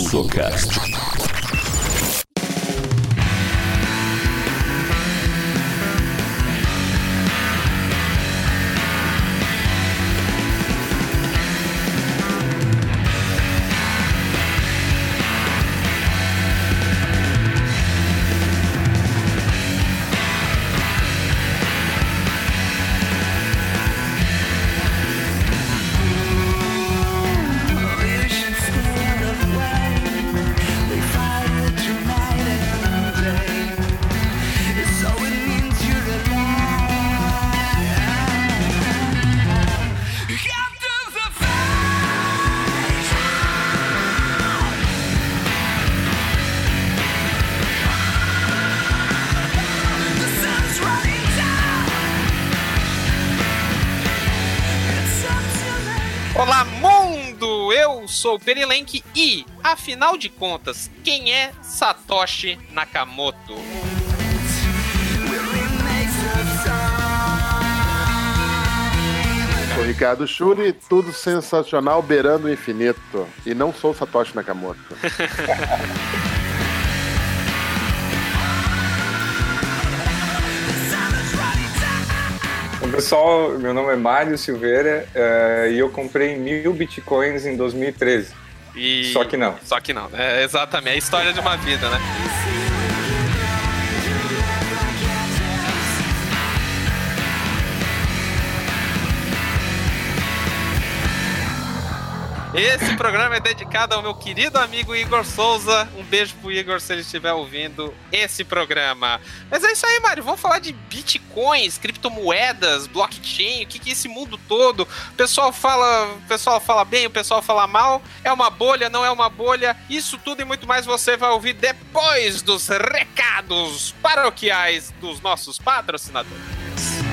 Sulcast. Sou o Perilenk e, afinal de contas, quem é Satoshi Nakamoto? Sou Ricardo Shuri, tudo sensacional, beirando o infinito. E não sou Satoshi Nakamoto. pessoal, meu nome é Mário Silveira eh, e eu comprei mil bitcoins em 2013. E... Só que não. Só que não, é exatamente. É a história de uma vida, né? Esse programa é dedicado ao meu querido amigo Igor Souza. Um beijo pro Igor se ele estiver ouvindo esse programa. Mas é isso aí, Mário. Vamos falar de bitcoins, criptomoedas, blockchain, o que, que é esse mundo todo. O pessoal fala, o pessoal fala bem, o pessoal fala mal. É uma bolha, não é uma bolha. Isso tudo e muito mais você vai ouvir depois dos recados paroquiais dos nossos patrocinadores.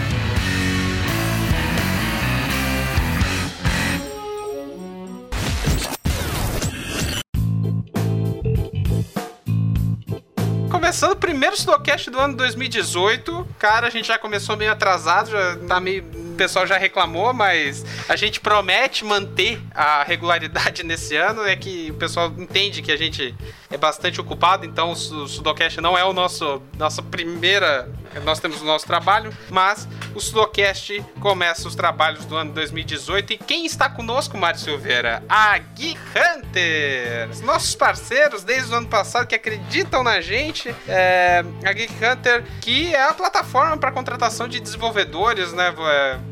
Começando o primeiro Slowcast do ano 2018. Cara, a gente já começou meio atrasado, já tá meio. O pessoal já reclamou, mas a gente promete manter a regularidade nesse ano. É que o pessoal entende que a gente é bastante ocupado, então o Sudocast não é o nosso nossa primeira. Nós temos o nosso trabalho, mas o Sudocast começa os trabalhos do ano 2018. E quem está conosco, Mário Silveira? A Geek Hunters! Nossos parceiros desde o ano passado que acreditam na gente. É, a Geek Hunter, que é a plataforma para contratação de desenvolvedores, né?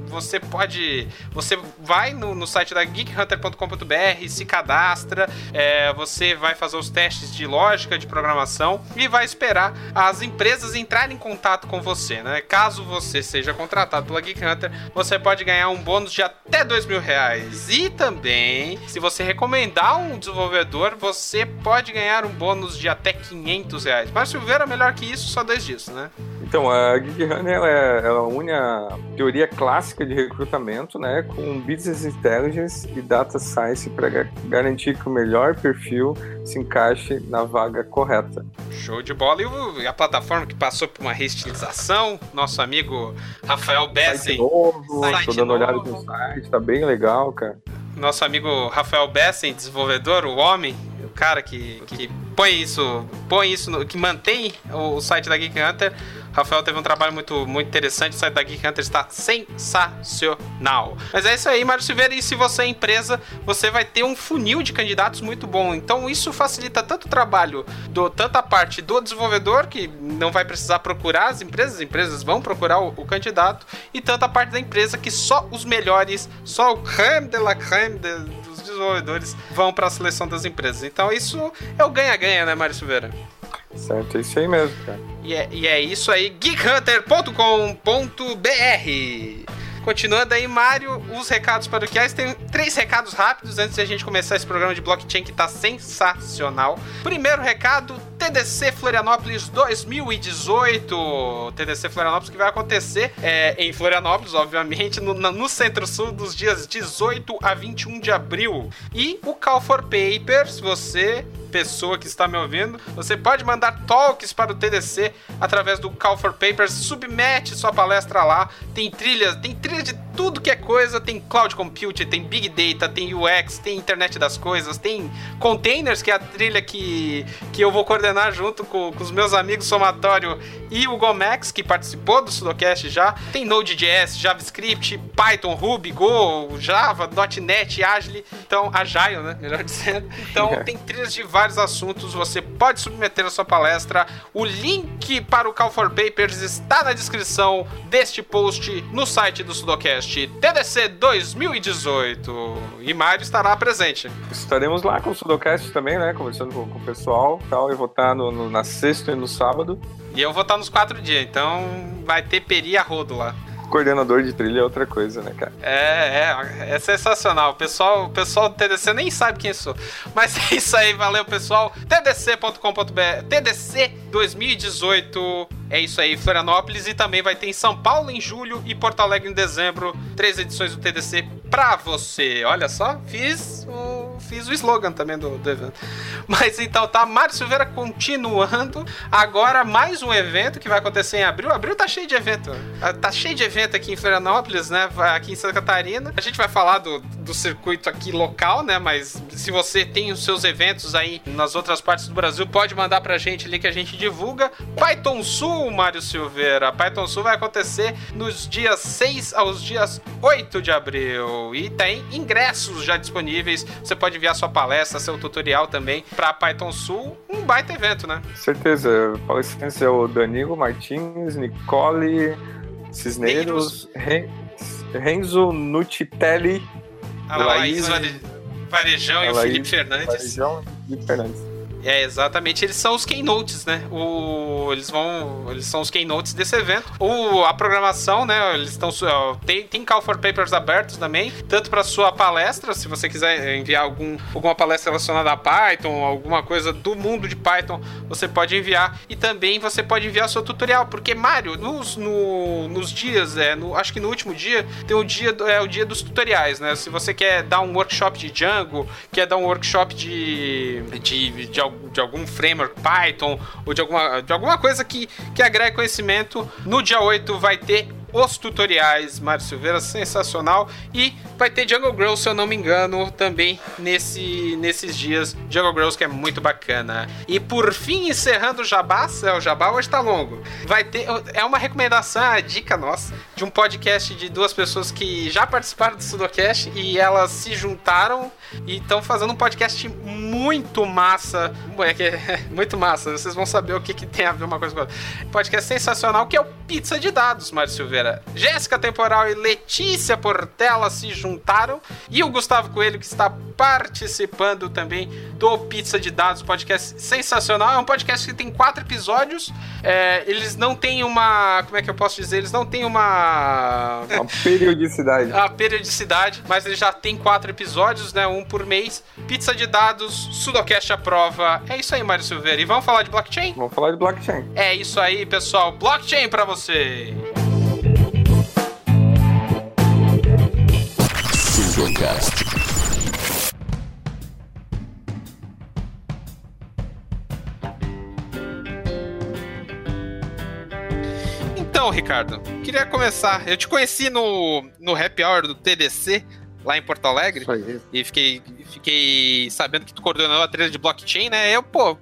Você pode. Você vai no, no site da geekhunter.com.br, se cadastra, é, você vai fazer os testes de lógica de programação e vai esperar as empresas entrarem em contato com você, né? Caso você seja contratado pela Geek Hunter, você pode ganhar um bônus de até dois mil reais. E também, se você recomendar um desenvolvedor, você pode ganhar um bônus de até 500 reais. Mas Silveira, melhor que isso, só dois disso, né? Então, a Geek Hunter ela, é, ela une a teoria clássica de recrutamento né, com Business Intelligence e Data Science para garantir que o melhor perfil se encaixe na vaga correta. Show de bola. E, o, a plataforma que passou por uma reestilização, nosso amigo Rafael Bessen. Site novo, site tô dando olhada no site, tá bem legal, cara. Nosso amigo Rafael Bessen, desenvolvedor, o homem, o cara que, que põe isso, põe isso, no, que mantém o, o site da Geek Hunter. Rafael teve um trabalho muito, muito interessante. O site da Geek Hunter está sensacional. Mas é isso aí, Mário Silveira. E se você é empresa, você vai ter um funil de candidatos muito bom. Então isso facilita tanto o trabalho, do, tanto a parte do desenvolvedor, que não vai precisar procurar as empresas, as empresas vão procurar o, o candidato, e tanto a parte da empresa que só os melhores, só o creme de la creme dos desenvolvedores vão para a seleção das empresas. Então isso é o ganha-ganha, né, Mário Silveira? Certo, é isso aí mesmo, cara. E é, e é isso aí, geekhunter.com.br. Continuando aí, Mário, os recados paroquiais. Tem três recados rápidos antes de a gente começar esse programa de blockchain que tá sensacional. Primeiro recado, TDC Florianópolis 2018. TDC Florianópolis que vai acontecer é, em Florianópolis, obviamente, no, no Centro-Sul dos dias 18 a 21 de abril. E o Call for Papers, você pessoa que está me ouvindo, você pode mandar talks para o TDC através do Call for Papers, submete sua palestra lá, tem trilhas, tem trilha de tudo que é coisa, tem cloud computing, tem big data, tem UX, tem internet das coisas, tem containers, que é a trilha que, que eu vou coordenar junto com, com os meus amigos Somatório e o Gomex, que participou do Sudocast já. Tem Node.js, JavaScript, Python, Ruby, Go, Java, .NET, Agile, então Agile, né, melhor dizendo. Então tem trilhas de vários assuntos, você pode submeter a sua palestra. O link para o Call for Papers está na descrição deste post no site do Sudocast TDC 2018. E Mário estará presente. Estaremos lá com o Sudocast também, né? Conversando com, com o pessoal tal. Eu vou estar no, no, na sexta e no sábado. E eu vou estar nos quatro dias, então vai ter peri a rodo lá coordenador de trilha é outra coisa, né, cara? É, é, é sensacional. O pessoal, o pessoal do TDC nem sabe quem sou. Mas é isso aí, valeu, pessoal. tdc.com.br, TDC 2018. É isso aí, Florianópolis e também vai ter em São Paulo em julho e Porto Alegre em dezembro. Três edições do TDC pra você. Olha só, fiz o, fiz o slogan também do, do evento. Mas então tá, Mário Silveira continuando. Agora mais um evento que vai acontecer em abril. Abril tá cheio de evento. Ah, tá cheio de evento aqui em Florianópolis, né? Aqui em Santa Catarina. A gente vai falar do, do circuito aqui local, né? Mas se você tem os seus eventos aí nas outras partes do Brasil, pode mandar pra gente ali que a gente divulga. Python Sul, Mário Silveira. Python Sul vai acontecer nos dias 6 aos dias 8 de abril. E tem ingressos já disponíveis. Você pode enviar sua palestra, seu tutorial também para Python Sul. Um baita evento, né? Certeza. Palestrantes é o Danilo Martins, Nicole Cisneiros, Renzo Nutitelli, Laís, Varejão e o Felipe Fernandes. Varejão e Felipe Fernandes. É, exatamente. Eles são os keynotes, né? O, eles vão. Eles são os keynotes desse evento. O, a programação, né? Eles estão. Tem, tem call for papers abertos também, tanto para sua palestra, se você quiser enviar algum, alguma palestra relacionada a Python, alguma coisa do mundo de Python, você pode enviar. E também você pode enviar seu tutorial, porque, Mário, nos, no, nos dias, é, no, acho que no último dia, tem o dia, é, o dia dos tutoriais, né? Se você quer dar um workshop de Django, quer dar um workshop de, de, de, de de algum framework Python ou de alguma, de alguma coisa que, que agregue conhecimento. No dia 8 vai ter os tutoriais, Mário Silveira, sensacional. E vai ter Jungle Girls, se eu não me engano, também nesse, nesses dias. Jungle Girls que é muito bacana. E por fim, encerrando o Jabá, é, o Jabá hoje tá longo. Vai ter, é uma recomendação, a dica nossa, de um podcast de duas pessoas que já participaram do Sudocast e elas se juntaram e estão fazendo um podcast muito massa. É é muito massa, vocês vão saber o que, que tem a ver uma coisa com outra. Podcast sensacional que é o Pizza de Dados, Mário Silveira. Jéssica Temporal e Letícia Portela se juntaram e o Gustavo Coelho que está participando também do Pizza de Dados, podcast sensacional. É um podcast que tem quatro episódios. É, eles não têm uma. Como é que eu posso dizer? Eles não têm uma. Uma periodicidade. a periodicidade, mas ele já tem quatro episódios, né? Um por mês. Pizza de dados, Sudocast à prova. É isso aí, Mário Silveira. E vamos falar de blockchain? Vamos falar de blockchain. É isso aí, pessoal. Blockchain para você. Sudocast. Então, Ricardo, queria começar. Eu te conheci no, no Happy Hour do TDC, lá em Porto Alegre. E fiquei, fiquei sabendo que tu coordenou a trilha de blockchain, né? Eu, pô,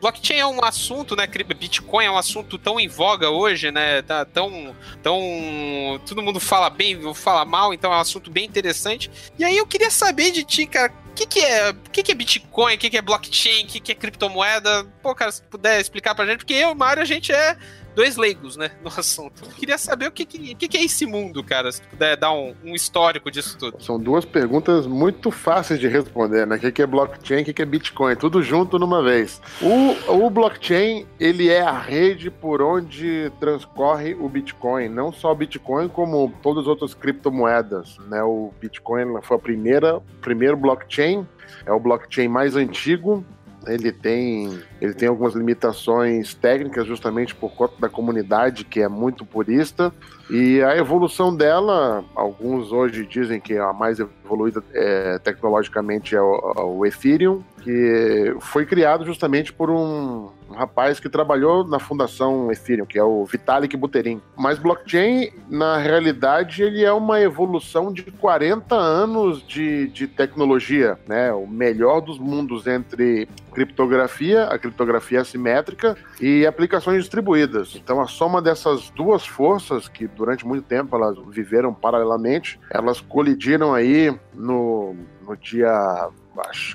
blockchain é um assunto, né? Bitcoin é um assunto tão em voga hoje, né? Tá tão, tão. Todo mundo fala bem, fala mal, então é um assunto bem interessante. E aí eu queria saber de ti, cara, o que, que é, que, que é Bitcoin, o que, que é blockchain, o que, que é criptomoeda? Pô, cara, se puder explicar pra gente, porque eu e o Mário, a gente é dois leigos, né, no assunto. Eu queria saber o que, que, que, é esse mundo, cara, se puder dar um, um, histórico disso tudo. São duas perguntas muito fáceis de responder, né? O que é blockchain, o que é Bitcoin, tudo junto numa vez. O, o blockchain, ele é a rede por onde transcorre o Bitcoin, não só o Bitcoin, como todas as outras criptomoedas, né? O Bitcoin foi a primeira, primeiro blockchain, é o blockchain mais antigo, ele tem, ele tem algumas limitações técnicas justamente por conta da comunidade que é muito purista, E a evolução dela, alguns hoje dizem que a mais evoluída é, tecnologicamente é o, o Ethereum, que foi criado justamente por um, rapaz que trabalhou na fundação Ethereum, que é o Vitalik Buterin. Mas blockchain, na realidade, ele é uma evolução de 40 anos de, de tecnologia, né? O melhor dos mundos entre criptografia, a criptografia assimétrica e aplicações distribuídas. Então a soma dessas duas forças, que durante muito tempo elas viveram paralelamente, elas colidiram aí no, no dia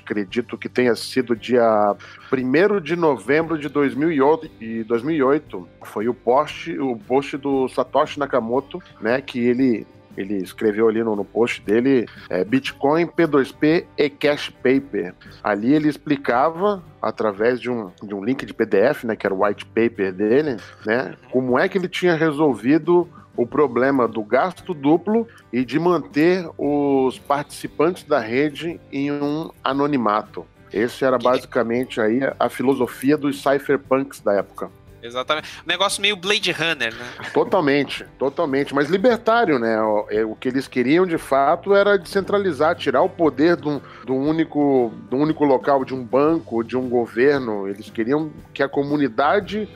acredito que tenha sido dia 1 de novembro de 2008, e 2008 foi o post, o post do Satoshi Nakamoto, né, que ele ele escreveu ali no, no post dele é, Bitcoin, P2P e Cash Paper. Ali ele explicava, através de um, de um link de PDF, né, que era o white paper dele, né, como é que ele tinha resolvido o problema do gasto duplo e de manter os participantes da rede em um anonimato. Esse era basicamente aí a filosofia dos cypherpunks da época. Exatamente. Um negócio meio Blade Runner, né? Totalmente, totalmente. Mas libertário, né? O, é, o que eles queriam de fato era descentralizar, tirar o poder de de um, único, um único local, de um banco, de um governo. Eles queriam que a comunidade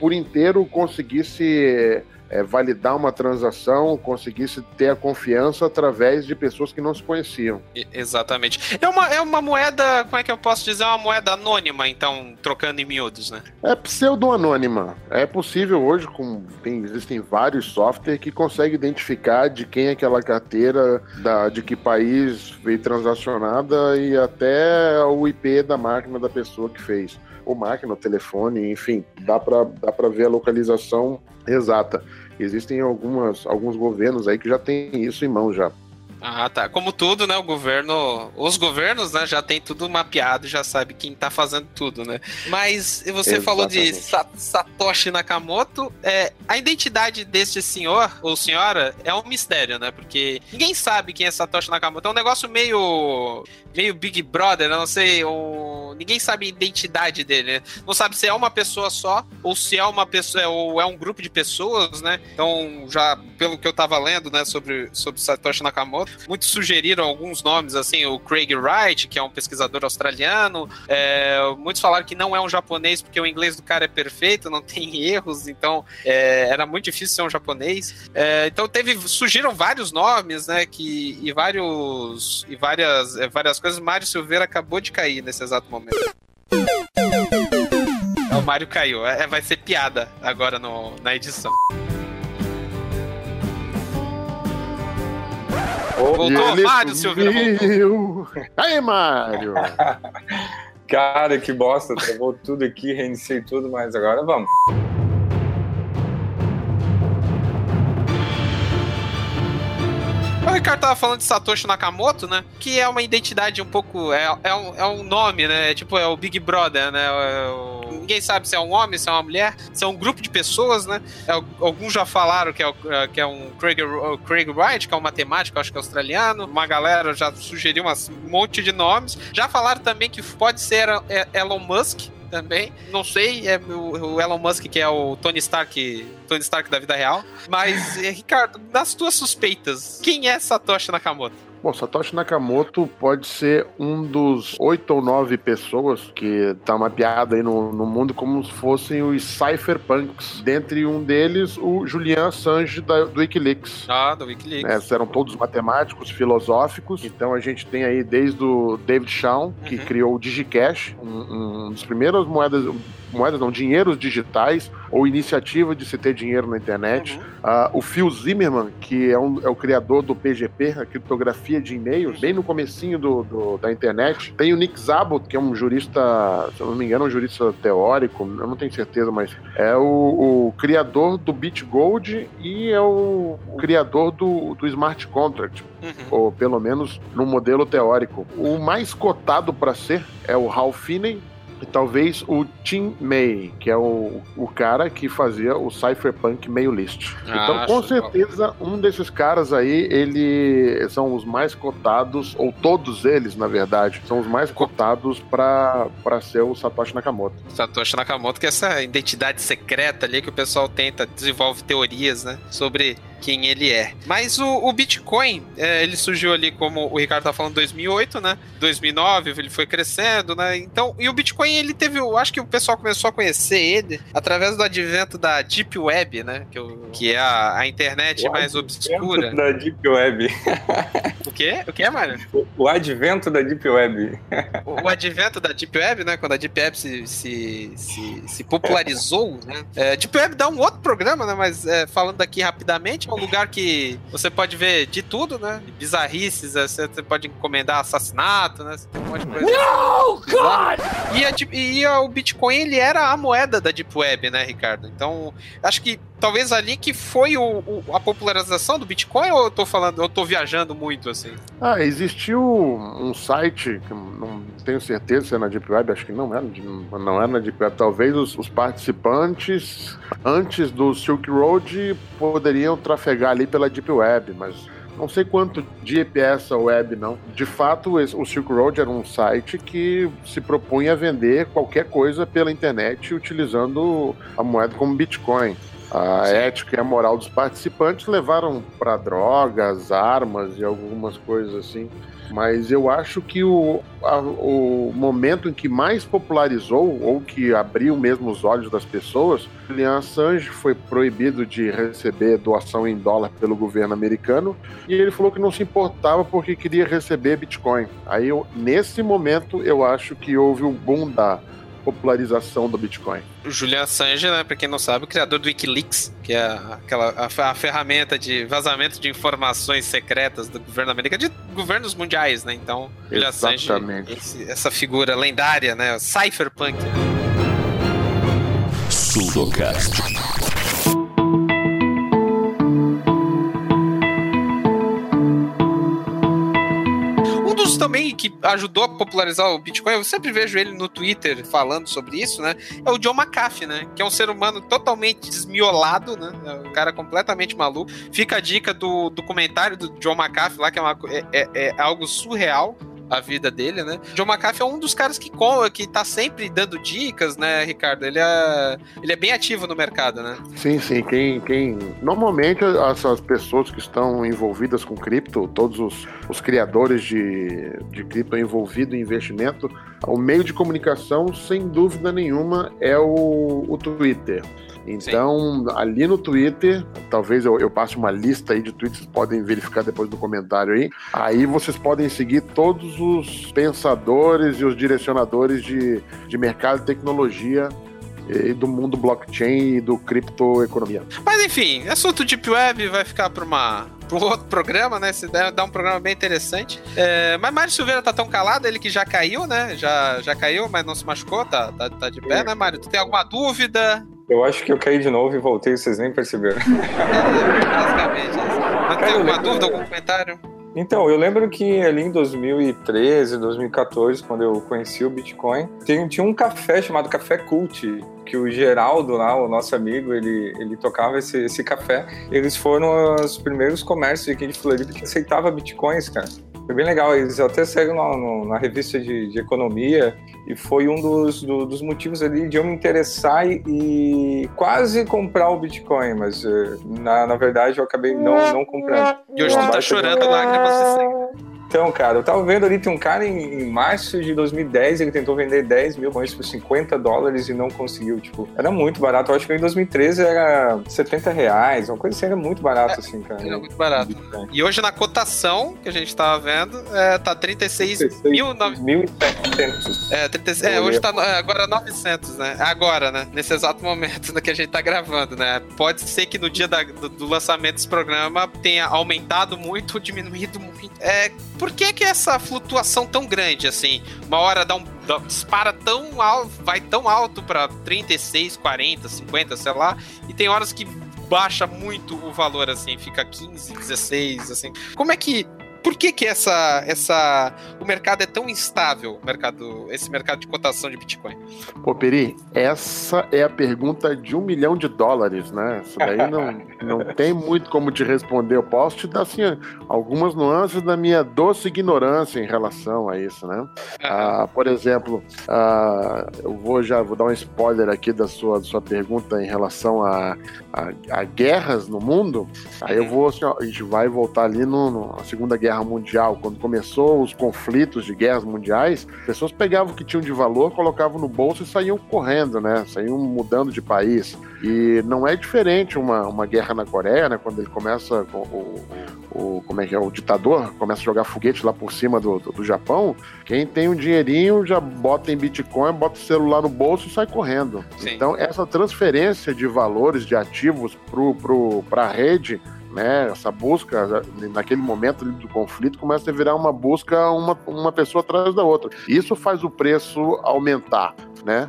por inteiro conseguisse é, validar uma transação, conseguisse ter a confiança através de pessoas que não se conheciam. exatamente. É uma, é uma moeda, como é que eu posso dizer? Uma moeda anônima, então, trocando em miúdos, né? É pseudo-anônima. É possível hoje, com, tem, existem vários softwares que conseguem identificar de quem é aquela carteira, da, de que país veio transacionada e até o IP da máquina da pessoa que fez. Ou máquina, o telefone, enfim, dá para dá ver a localização exata. Existem algumas, alguns governos aí que já têm isso em mão já. Ah, tá. Como tudo, né? O governo. Os governos, né, já tem tudo mapeado, já sabe quem tá fazendo tudo, né? Mas você Exatamente. falou de Satoshi Nakamoto. É, a identidade deste senhor ou senhora é um mistério, né? Porque ninguém sabe quem é Satoshi Nakamoto. É um negócio meio. meio Big Brother, não sei. Ninguém sabe a identidade dele, né? Não sabe se é uma pessoa só ou se é uma pessoa. ou é um grupo de pessoas, né? Então, já pelo que eu tava lendo, né, sobre, sobre Satoshi Nakamoto. Muitos sugeriram alguns nomes, assim, o Craig Wright, que é um pesquisador australiano. É, muitos falaram que não é um japonês porque o inglês do cara é perfeito, não tem erros, então é, era muito difícil ser um japonês. É, então teve, surgiram vários nomes, né, que, e vários e várias, é, várias coisas. Mário Silveira acabou de cair nesse exato momento. O Mário caiu. É, vai ser piada agora no, na edição. Voltou, Mário, Silveira, voltou. Aí, Mário! Cara, que bosta, travou tudo aqui, reiniciei tudo, mas agora vamos. O Ricardo tava falando de Satoshi Nakamoto, né? Que é uma identidade um pouco. É, é, um, é um nome, né? É tipo, é o Big Brother, né? É o, ninguém sabe se é um homem, se é uma mulher, se é um grupo de pessoas, né? É, alguns já falaram que é, é, que é um Craig, Craig Wright, que é um matemático, acho que é australiano. Uma galera já sugeriu um monte de nomes. Já falaram também que pode ser Elon Musk, também. Não sei, é o, Elon Musk que é o Tony Stark, Tony Stark da vida real. Mas, Ricardo, das tuas suspeitas, quem é Satoshi Nakamoto? Bom, Satoshi Nakamoto pode ser um dos oito ou nove pessoas que tá mapeado aí no, no mundo como se fossem os cypherpunks. Dentre um deles, o Julian Assange da, do Wikileaks. Ah, do Wikileaks. É, eram todos matemáticos, filosóficos. Então a gente tem aí desde o David Shawn, que uhum. criou o Digicash, um, um dos primeiras moedas moedas, não, dinheiros digitais ou iniciativa de se ter dinheiro na internet. Uhum. Uh, o Phil Zimmerman, que é, um, é, o criador do PGP, a criptografia de e-mails, bem no comecinho do, do, da internet. Tem o Nick Szabo, que é um jurista, se eu não me engano, um jurista teórico, eu não tenho certeza, mas é o, o criador do BitGold e é o, o criador do, do smart contract, uhum. ou pelo menos no modelo teórico. O mais cotado para ser é o Hal Finney, e talvez o Tim May, que é o, o cara que fazia o Cypherpunk Mail List. Ah, então, com certeza, um desses caras aí, ele são os mais cotados, ou todos eles, na verdade, são os mais cotados para ser o Satoshi Nakamoto. Satoshi Nakamoto, que é essa identidade secreta ali que o pessoal tenta, desenvolve teorias, né, sobre quem ele é. Mas o, o Bitcoin, é, ele surgiu ali, como o Ricardo tá falando, 2008, né? 2009, ele foi crescendo, né? Então, e o Bitcoin, ele teve, eu acho que o pessoal começou a conhecer ele através do advento da Deep Web, né? Que, o, que é a, a internet o mais obscura. da Deep Web. o quê? O que é, Mário? O, o, advento da Deep Web. O, o, advento da Deep Web, né? Quando a Deep Web se, se, se, se popularizou, né? É, Deep Web dá um outro programa, né? Mas é, falando aqui rapidamente, um lugar que você pode ver de tudo, né? Bizarrices, é, você pode encomendar assassinato, né? Você tem um monte de coisa. No, God! E, a, e a, o Bitcoin, ele era a moeda da Deep Web, né, Ricardo? Então, acho que talvez ali que foi o, o, a popularização do Bitcoin ou eu tô falando, eu tô viajando muito, assim? Ah, existiu um site, que não tenho certeza se é na Deep Web, acho que não era, não era na Deep Web, talvez os, os participantes, antes do Silk Road, poderiam trafegar ali pela Deep Web, mas não sei quanto de é essa web, não. De fato, o Silk Road era um site que se propunha a vender qualquer coisa pela internet utilizando a moeda como Bitcoin. A Sim. ética e a moral dos participantes levaram para drogas, armas e algumas coisas assim. Mas eu acho que o, a, o momento em que mais popularizou, ou que abriu mesmo os olhos das pessoas, Julian Assange foi proibido de receber doação em dólar pelo governo americano e ele falou que não se importava porque queria receber Bitcoin. Aí, eu, nesse momento, eu acho que houve o boom da popularização do Bitcoin. O Julian Assange, né, para quem não sabe, o criador do WikiLeaks, que é aquela a, a, ferramenta de vazamento de informações secretas do governo americano, de governos mundiais, né? Então, Julian Assange, esse, essa figura lendária, né, cypherpunk. Sudocast. Que ajudou a popularizar o Bitcoin, eu sempre vejo ele no Twitter falando sobre isso, né? É o John McAfee, né? Que é um ser humano totalmente desmiolado, né? É um cara completamente maluco. Fica a dica do documentário do John McAfee lá, que é, uma, é, é, é algo surreal a vida dele, né? John McAfee é um dos caras que, que tá sempre dando dicas, né, Ricardo? Ele é, ele é bem ativo no mercado, né? Sim, sim. Quem, quem... Normalmente, essas pessoas que estão envolvidas com cripto, todos os, os criadores de, de cripto envolvidos em investimento, o meio de comunicação, sem dúvida nenhuma, é o, o Twitter. Então, Sim. ali no Twitter, talvez eu, eu, passe uma lista aí de tweets, vocês podem verificar depois do comentário aí. Aí vocês podem seguir todos os pensadores e os direcionadores de, de mercado e tecnologia e do mundo blockchain e do criptoeconomia. Mas enfim, assunto Deep Web vai ficar para uma para um outro programa, né? Se der, dá um programa bem interessante. É, mas Mário Silveira tá tão calado, ele que já caiu, né? Já, já caiu, mas não se machucou, tá, tá, tá de pé, né, Mário? Tu tem alguma dúvida? Eu acho que eu caí de novo e voltei, vocês nem perceberam. Basicamente. Mas tem alguma dúvida, algum comentário? Então, eu lembro que ali em 2013, 2014, quando eu conheci o Bitcoin, tinha um café chamado Café Cult, que o Geraldo lá, o nosso amigo, ele, ele tocava esse, esse café. Eles foram os primeiros comércios aqui de Floripa que aceitava Bitcoins, cara. Foi bem legal. Eles até saíram na, na revista de, de, economia e foi um dos, do, dos motivos ali de eu me interessar e, e, quase comprar o Bitcoin, mas eh, na, na verdade eu acabei não, não comprando. E hoje tu tá chorando de... lágrimas de sangue. Então, cara, eu tava vendo ali, tem um cara em, em, março de 2010, ele tentou vender 10 mil coins por 50 dólares e não conseguiu. Tipo, era muito barato. Eu acho que em 2013 era 70 reais, uma coisa assim, era muito barato, é, assim, cara. Era muito barato. E hoje na cotação que a gente tava vendo, é, tá 36 mil... 1.700. É, 36, é, hoje tá é, agora 900, né? Agora, né? Nesse exato momento né, que a gente tá gravando, né? Pode ser que no dia da, do, do lançamento desse programa tenha aumentado muito ou diminuído muito. É, por que que essa flutuação tão grande, assim? Uma hora dá um dispara tão alto, vai tão alto para 36, 40, 50, sei lá, e tem horas que baixa muito o valor, assim, fica 15, 16, assim. Como é que por que que essa, essa, o mercado é tão instável, mercado, esse mercado de cotação de Bitcoin? Pô, Peri, essa é a pergunta de um milhão de dólares, né? Isso daí não, não tem muito como te responder. Eu posso te dar, assim, algumas nuances da minha doce ignorância em relação a isso, né? Ah, por exemplo, ah, eu vou já vou dar um spoiler aqui da sua, da sua pergunta em relação a, a, a guerras no mundo. Aí eu vou, assim, ó, a gente vai voltar ali no, no, na Segunda Guerra Mundial, quando começou os conflitos de guerras mundiais, pessoas pegavam o que tinham de valor, colocavam no bolso e saíam correndo, né? Saíam mudando de país. E não é diferente uma, uma guerra na Coreia, né? Quando ele começa com o, o como é que é o ditador começa a jogar foguete lá por cima do, do, do, Japão, quem tem um dinheirinho já bota em Bitcoin, bota o celular no bolso e sai correndo. Sim. Então essa transferência de valores, de ativos para a rede né, essa busca naquele momento do conflito começa a virar uma busca uma, uma pessoa atrás da outra. Isso faz o preço aumentar, né?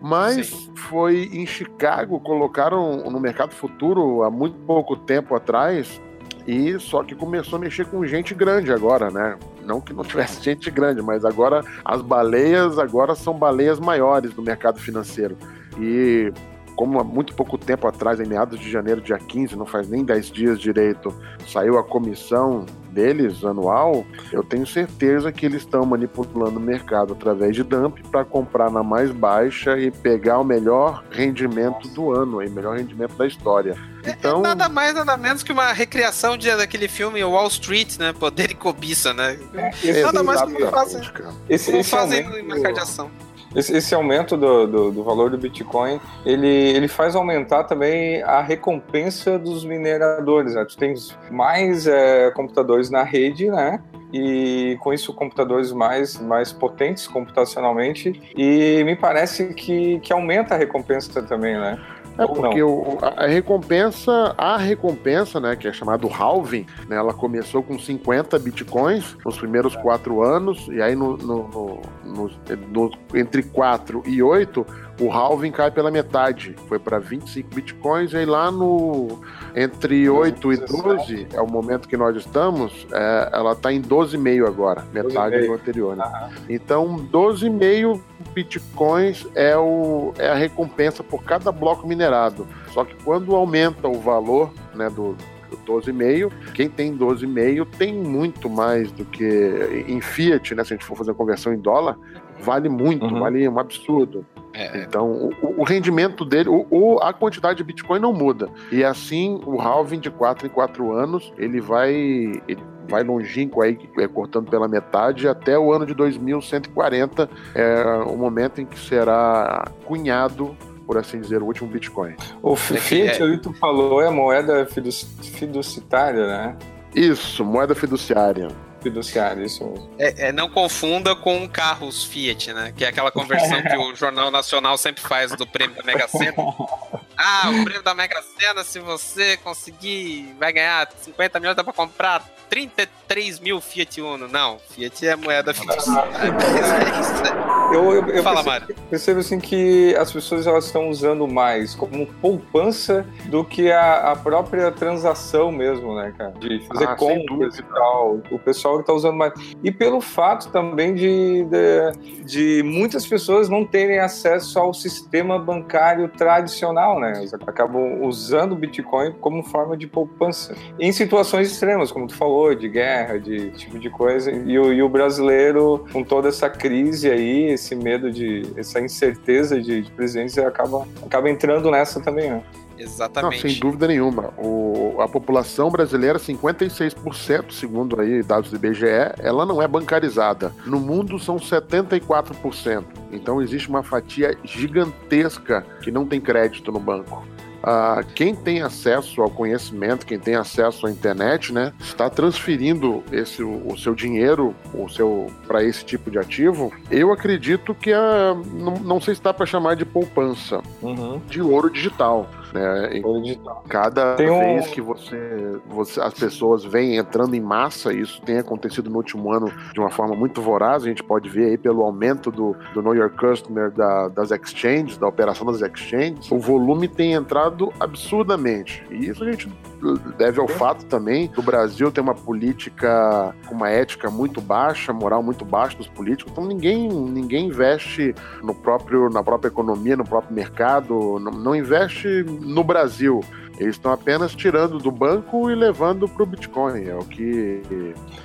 Mas Sim. foi em Chicago, colocaram no mercado futuro há muito pouco tempo atrás, e só que começou a mexer com gente grande agora, né? Não que não tivesse gente grande, mas agora as baleias agora são baleias maiores do mercado financeiro. E como há muito pouco tempo atrás, em meados de janeiro, dia 15, não faz nem 10 dias direito, saiu a comissão deles anual, eu tenho certeza que eles estão manipulando o mercado através de dump para comprar na mais baixa e pegar o melhor rendimento do ano, o melhor rendimento da história. É, então, é nada mais, nada menos que uma recriação de, daquele filme Wall Street, né? Poder e cobiça, né? É, nada mais que fazem, esse, esse fazem no mercado de ação. Esse, esse aumento do, do, do, valor do Bitcoin, ele, ele faz aumentar também a recompensa dos mineradores. Né? Tu tens mais é, computadores na rede, né? e com isso computadores mais, mais potentes computacionalmente e me parece que, que aumenta a recompensa também, né? É porque o, a recompensa, a recompensa, né, que é chamado halving, né, ela começou com 50 bitcoins nos primeiros quatro anos, e aí no, no, no, no entre 4 e 8 o halving cai pela metade, foi para 25 bitcoins, e aí lá no entre 8 e 12, é o momento que nós estamos, é, ela está em 12,5 agora, metade do anterior. Né? Então, 12,5 bitcoins é, o, é a recompensa por cada bloco minerado. Só que quando aumenta o valor né, do, 12,5. Quem tem 12,5 tem muito mais do que em Fiat, né? Se a gente for fazer a conversão em dólar, vale muito, uhum. vale um absurdo. É. Então, o, o, rendimento dele, o, o, a quantidade de Bitcoin não muda. E assim, o halving de 4 em 4 anos, ele vai. Ele vai longínquo aí, é, cortando pela metade, até o ano de 2140, é o momento em que será cunhado por assim dizer, o último Bitcoin. O Fiat, é, tu falou, é moeda fiduciária, né? Isso, moeda fiduciária fiduciária, isso mesmo. É, é, não confunda com carros Fiat, né? Que é aquela conversão que o Jornal Nacional sempre faz do prêmio da Mega Sena. Ah, o prêmio da Mega Sena, se você conseguir, vai ganhar 50 milhões, dá pra comprar 33 mil Fiat Uno. Não, Fiat é moeda fiduciária. eu, eu, eu Fala, percebo, Mário. Percebo assim que as pessoas elas estão usando mais como poupança do que a, a própria transação mesmo, né, cara? De fazer ah, compras e tal. O pessoal que está usando mais. E pelo fato também de, de, de, muitas pessoas não terem acesso ao sistema bancário tradicional, né? Eles acabam usando o Bitcoin como forma de poupança. Em situações extremas, como tu falou, de guerra, de tipo de coisa. E o, e o brasileiro, com toda essa crise aí, esse medo de. essa incerteza de, de presidência, acaba, acaba entrando nessa também, né? Exatamente. Não, sem dúvida nenhuma. O, a população brasileira, 56%, segundo aí dados do IBGE, ela não é bancarizada. No mundo são 74%. Então existe uma fatia gigantesca que não tem crédito no banco. Uh, quem tem acesso ao conhecimento, quem tem acesso à internet, né, está transferindo esse, o, o seu dinheiro, o seu para esse tipo de ativo. Eu acredito que a, não, não sei se dá para chamar de poupança, uhum. de ouro digital. Né? Cada tem vez um... que você, você, as pessoas vêm entrando em massa, isso tem acontecido no último ano de uma forma muito voraz, a gente pode ver aí pelo aumento do, do Know Your Customer da, das exchanges, da operação das exchanges, o volume tem entrado absurdamente. E isso a gente deve ao fato também do Brasil ter uma política com uma ética muito baixa, moral muito baixa dos políticos. Então ninguém, ninguém investe no próprio, na própria economia, no próprio mercado, não, não investe no Brasil. Eles estão apenas tirando do banco e levando para o Bitcoin. É o que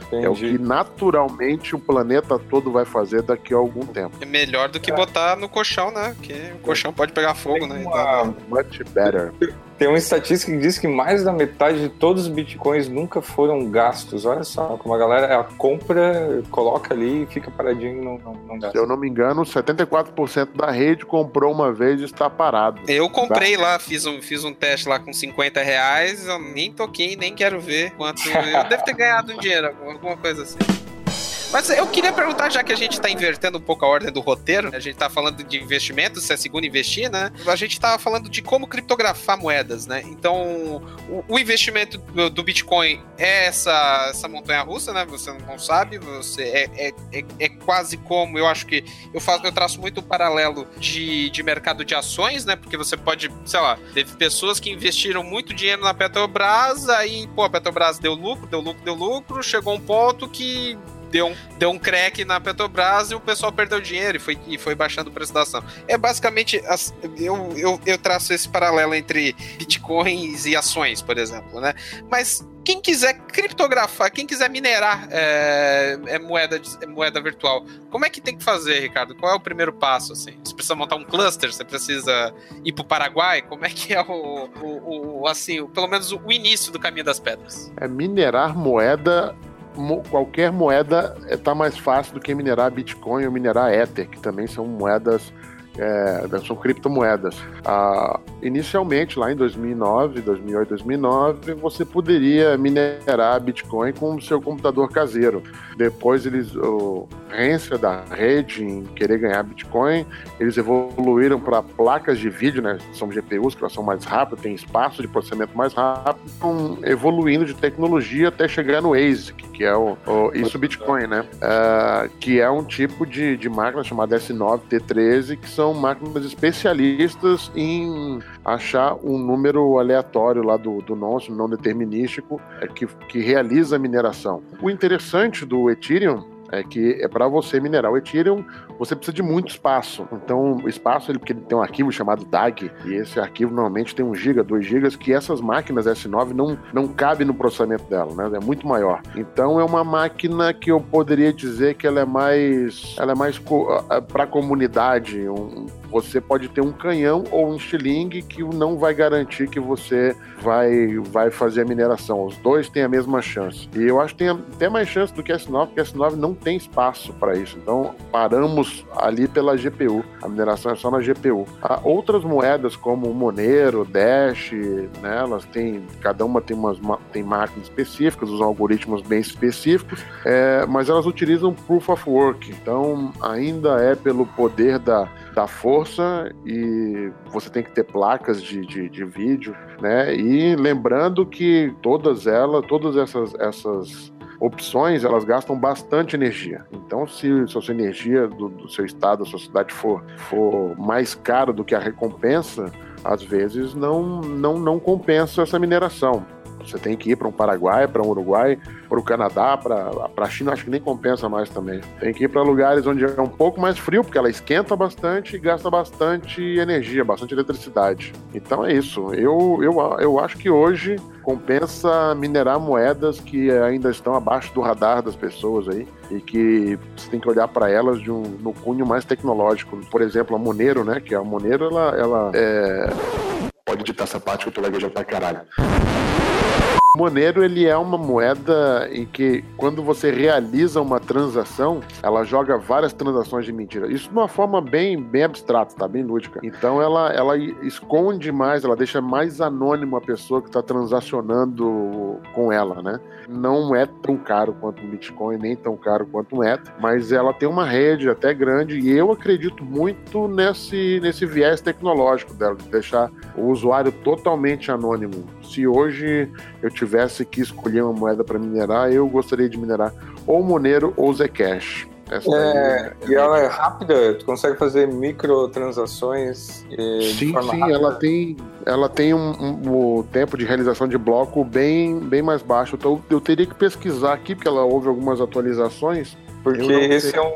Entendi. é o que naturalmente o planeta todo vai fazer daqui a algum tempo. É melhor do que é. botar no colchão, né? Porque o colchão pode pegar fogo, né? Uma... Much better. Tem uma estatística que diz que mais da metade de todos os bitcoins nunca foram gastos. Olha só, como a galera ela compra, coloca ali e fica paradinho e não, não, não gasta. Se eu não me engano, 74% da rede comprou uma vez e está parado. Eu comprei tá? lá, fiz um, fiz um teste lá com 50 reais, eu nem toquei, nem quero ver quanto. Eu devo ter ganhado um dinheiro, alguma coisa assim. Mas eu queria perguntar, já que a gente está invertendo um pouco a ordem do roteiro, a gente está falando de investimentos, se é segundo investir, né? A gente estava falando de como criptografar moedas, né? Então, o, o investimento do, do, Bitcoin é essa, essa montanha russa, né? Você não sabe, você é, é, é, é, quase como, eu acho que eu faço, eu traço muito o paralelo de, de mercado de ações, né? Porque você pode, sei lá, teve pessoas que investiram muito dinheiro na Petrobras, aí, pô, a Petrobras deu lucro, deu lucro, deu lucro, chegou um ponto que deu um, deu um crack na Petrobras e o pessoal perdeu dinheiro e foi, e foi baixando o preço da ação. É basicamente, as, eu, eu, eu traço esse paralelo entre bitcoins e ações, por exemplo, né? Mas quem quiser criptografar, quem quiser minerar é, é moeda, é moeda virtual, como é que tem que fazer, Ricardo? Qual é o primeiro passo? Assim? Você precisa montar um cluster? Você precisa ir para o Paraguai? Como é que é o, o, o assim, o, pelo menos o início do caminho das pedras? É minerar moeda qualquer moeda está mais fácil do que minerar Bitcoin ou minerar Ether, que também são moedas é, são criptomoedas. Ah, inicialmente, lá em 2009, 2008, 2009, você poderia minerar Bitcoin com o seu computador caseiro. Depois, eles, o rência da rede em querer ganhar Bitcoin, eles evoluíram para placas de vídeo, né? São GPUs que elas são mais rápidas, tem espaço de processamento mais rápido, estão evoluindo de tecnologia até chegar no ASIC, que é o, o isso Bitcoin, né? Uh, que é um tipo de, de máquina chamada S9 T13, que são máquinas especialistas em achar um número aleatório lá do, do nosso, não determinístico, é, que, que realiza a mineração. O interessante do Ethereum é que é para você minerar o Ethereum, você precisa de muito espaço. Então, o espaço ele, porque ele tem um arquivo chamado DAG, e esse arquivo normalmente tem 1 GB, 2 GB, que essas máquinas S9 não, não cabem no processamento dela, né? É muito maior. Então, é uma máquina que eu poderia dizer que ela é mais, ela é mais para a comunidade, um, você pode ter um canhão ou um estilingue que não vai garantir que você vai, vai fazer a mineração. Os dois têm a mesma chance. E eu acho que tem até mais chance do que a S9, porque a S9 não tem espaço para isso. Então, paramos ali pela GPU. A mineração é só na GPU. Há outras moedas, como Monero, Dash, né, elas têm, cada uma tem, umas, tem máquinas específicas, usam algoritmos bem específicos, é, mas elas utilizam Proof of Work. Então, ainda é pelo poder da da força e você tem que ter placas de, de, de, vídeo, né? E lembrando que todas elas, todas essas, essas opções, elas gastam bastante energia. Então, se, se a sua energia do, do seu estado, da sua cidade for, for mais cara do que a recompensa, às vezes não, não, não compensa essa mineração. Você tem que ir para um Paraguai, para um Uruguai, para o Canadá, para a China, acho que nem compensa mais também. Tem que ir para lugares onde é um pouco mais frio, porque ela esquenta bastante e gasta bastante energia, bastante eletricidade. Então é isso. Eu, eu, eu acho que hoje compensa minerar moedas que ainda estão abaixo do radar das pessoas aí e que você tem que olhar para elas de um, no cunho mais tecnológico. Por exemplo, a Monero, né? Que a Monero, ela, ela é... Pode editar essa parte que eu tô legal pra caralho. Monero ele é uma moeda em que quando você realiza uma transação, ela joga várias transações de mentira. Isso de uma forma bem, bem abstrata, tá? Bem lúdica. Então ela, ela esconde mais, ela deixa mais anônimo a pessoa que está transacionando com ela, né? Não é tão caro quanto um Bitcoin, nem tão caro quanto um Ether, mas ela tem uma rede até grande e eu acredito muito nesse, nesse viés tecnológico dela, de deixar o usuário totalmente anônimo. Se hoje eu tivesse que escolher uma moeda para minerar, eu gostaria de minerar ou Monero ou Zcash. Essa é, é, e ela é rápida, tu consegue fazer microtransações. sim, sim, rápida. ela tem, ela tem um, um, um, tempo de realização de bloco bem, bem mais baixo. Então eu teria que pesquisar aqui, porque ela houve algumas atualizações. Porque esse é, um,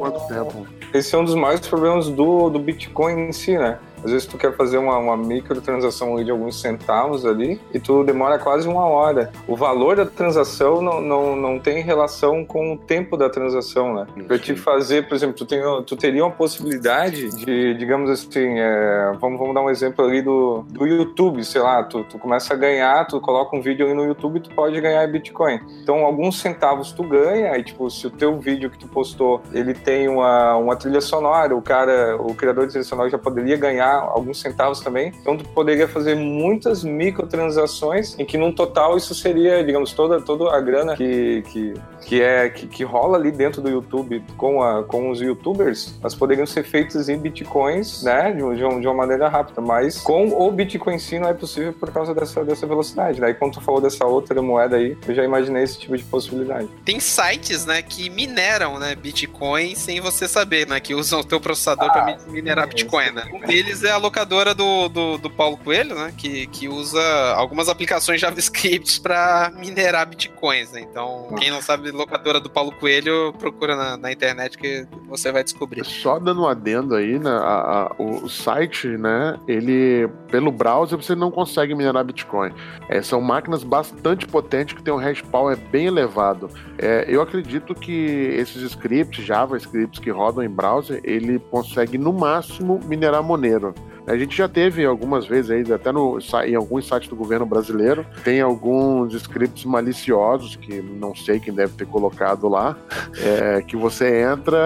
esse é um dos maiores problemas do, do Bitcoin em si, né? Às vezes tu quer fazer uma, uma microtransação de alguns centavos ali e tu demora quase uma hora. O valor da transação não, não, não tem relação com o tempo da transação, né? Para te fazer, por exemplo, tu, tem, tu teria uma possibilidade de, digamos assim, é, vamos, vamos dar um exemplo ali do, do YouTube, sei lá, tu, tu começa a ganhar, tu coloca um vídeo ali no YouTube e tu pode ganhar Bitcoin. Então, alguns centavos tu ganha e, tipo, se o teu vídeo que tu postou, ele tem uma, uma trilha sonora, o cara, o criador de trilha sonora já poderia ganhar ganhar alguns centavos também. Então tu poderia fazer muitas microtransações em que num total isso seria, digamos, toda, toda a grana que, que, que é que, que rola ali dentro do YouTube com, a, com os youtubers, elas poderiam ser feitas em bitcoins, né, de, de, uma, de uma maneira rápida, mas com o Bitcoin em si não é possível por causa dessa, dessa velocidade. Daí quando tu falou dessa outra moeda aí, eu já imaginei esse tipo de possibilidade. Tem sites, né, que mineram, né, Bitcoin sem você saber, né, que usam o teu processador ah, para minerar Bitcoin, né. Um deles é a locadora do, do, do, Paulo Coelho, né? Que, que usa algumas aplicações JavaScript para minerar bitcoins, né? Então, quem não sabe locadora do Paulo Coelho, procura na, na internet que você vai descobrir. Só dando um adendo aí, né? A, a, o site, né? Ele, pelo browser, você não consegue minerar bitcoin. É, são máquinas bastante potentes que tem um hash power bem elevado. É, eu acredito que esses scripts, JavaScripts que rodam em browser, ele consegue no máximo minerar Monero. A gente já teve algumas vezes aí, até no, em alguns sites do governo brasileiro, tem alguns scripts maliciosos que não sei quem deve ter colocado lá, é, que você entra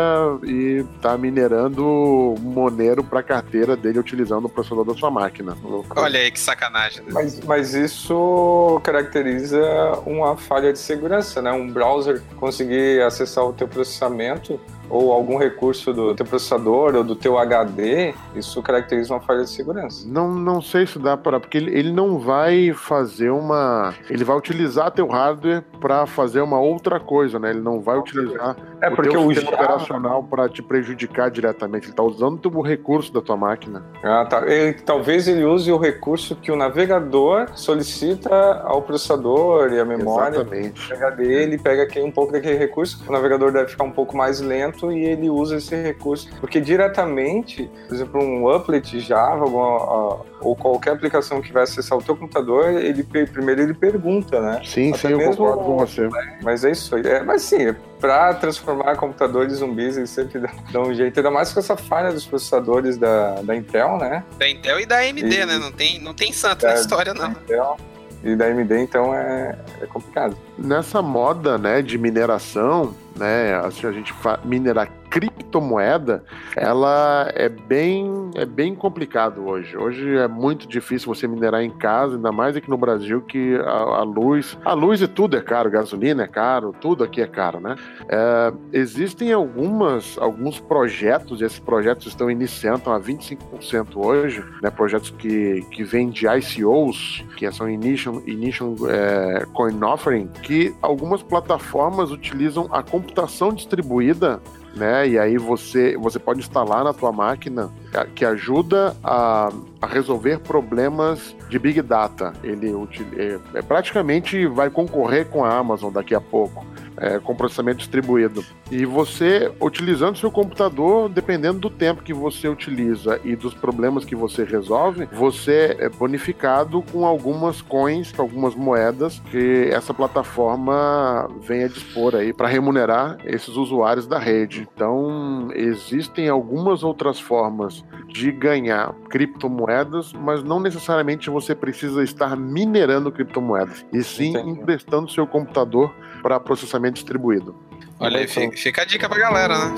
e tá minerando Monero para carteira dele utilizando o processador da sua máquina. Olha aí que sacanagem. Né? Mas, mas isso caracteriza uma falha de segurança, né? Um browser conseguir acessar o teu processamento ou algum recurso do teu processador ou do teu HD, isso caracteriza uma falha de segurança. Não, não sei se dá para, porque ele, ele não vai fazer uma, ele vai utilizar teu hardware para fazer uma outra coisa, né? Ele não vai utilizar é o porque o sistema operacional para te prejudicar diretamente. Ele está usando o recurso da tua máquina. Ah, tá. Ele, talvez ele use o recurso que o navegador solicita ao processador e a memória. Exatamente. Pega dele, pega aqui um pouco daquele recurso. O navegador deve ficar um pouco mais lento e ele usa esse recurso. Porque diretamente, por exemplo, um applet Java alguma, ou qualquer aplicação que vai acessar o teu computador, ele primeiro ele pergunta, né? Sim, Até sim, eu concordo com você. Mas é isso aí. É, mas sim, para transformar computadores em zumbis, ele sempre dá, um jeito. Ainda mais com essa falha dos processadores da, da Intel, né? Da Intel e da AMD, e, né? Não tem, não tem santo na história, não. Intel e da AMD, então é, é complicado. Nessa moda né, de mineração, né, assim, a gente minerar criptomoeda, ela é bem, é bem complicado hoje. Hoje é muito difícil você minerar em casa, ainda mais aqui no Brasil que a, a luz, a luz e tudo é caro, gasolina é caro, tudo aqui é caro, né? É, existem algumas, alguns projetos, e esses projetos estão iniciando a 25% hoje, né? Projetos que, que vêm de ICOs, que são Initial, initial é, Coin Offering, que algumas plataformas utilizam a computação distribuída né? E aí você, você pode instalar na tua máquina que ajuda a, a resolver problemas de Big Data. Ele é, é, praticamente vai concorrer com a Amazon daqui a pouco é, com processamento distribuído. E você, utilizando seu computador, dependendo do tempo que você utiliza e dos problemas que você resolve, você é bonificado com algumas coins, com algumas moedas que essa plataforma vem a dispor aí para remunerar esses usuários da rede. Então, existem algumas outras formas de ganhar criptomoedas, mas não necessariamente você precisa estar minerando criptomoedas, e sim Entendi. emprestando seu computador para processamento distribuído. Olha aí, fica, fica a dica pra galera, né?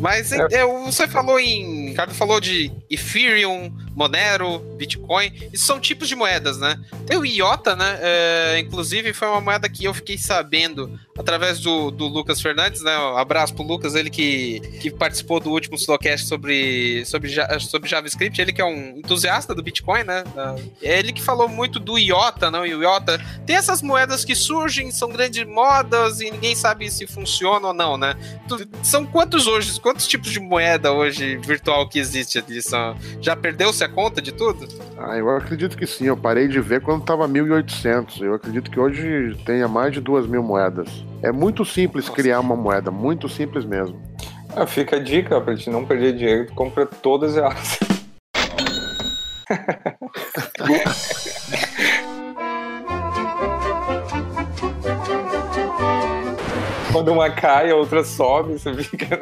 Mas é. é você falou em. Ricardo falou de Ethereum, Monero, Bitcoin. Isso são tipos de moedas, né? Tem o IOTA, né? É, inclusive, foi uma moeda que eu fiquei sabendo através do, do Lucas Fernandes, né? Um abraço pro Lucas, ele que, que participou do último Slowcast sobre, sobre, sobre JavaScript, ele que é um entusiasta do Bitcoin, né? É ele que falou muito do IOTA, não? E o IOTA tem essas moedas que surgem, são grandes modas e ninguém sabe se funciona ou não, né? São quantos hoje, quantos tipos de moeda hoje virtual que existe ali? Já perdeu-se a conta de tudo? Ah, eu acredito que sim. Eu parei de ver quando tava 1.800. Eu acredito que hoje tenha mais de duas mil moedas. É muito simples Nossa. criar uma moeda, muito simples mesmo. Ah, fica a dica pra gente não perder dinheiro, compra todas elas. quando uma cai, a outra sobe, você fica.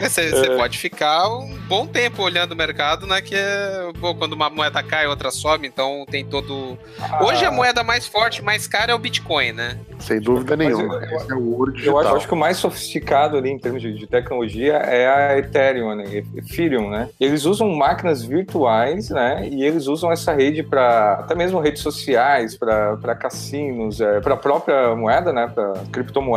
Você, você é. pode ficar um bom tempo olhando o mercado, né? Que é, pô, quando uma moeda cai, a outra sobe, então tem todo. Ah. Hoje a moeda mais forte, mais cara é o Bitcoin, né? Sem dúvida nenhuma. Eu, Esse é o ouro digital. Eu acho, acho, que o mais sofisticado ali em termos de, de, tecnologia é a Ethereum, né? Ethereum, né? Eles usam máquinas virtuais, né? E eles usam essa rede para até mesmo redes sociais, para cassinos, é, para a própria moeda, né? Para criptomoeda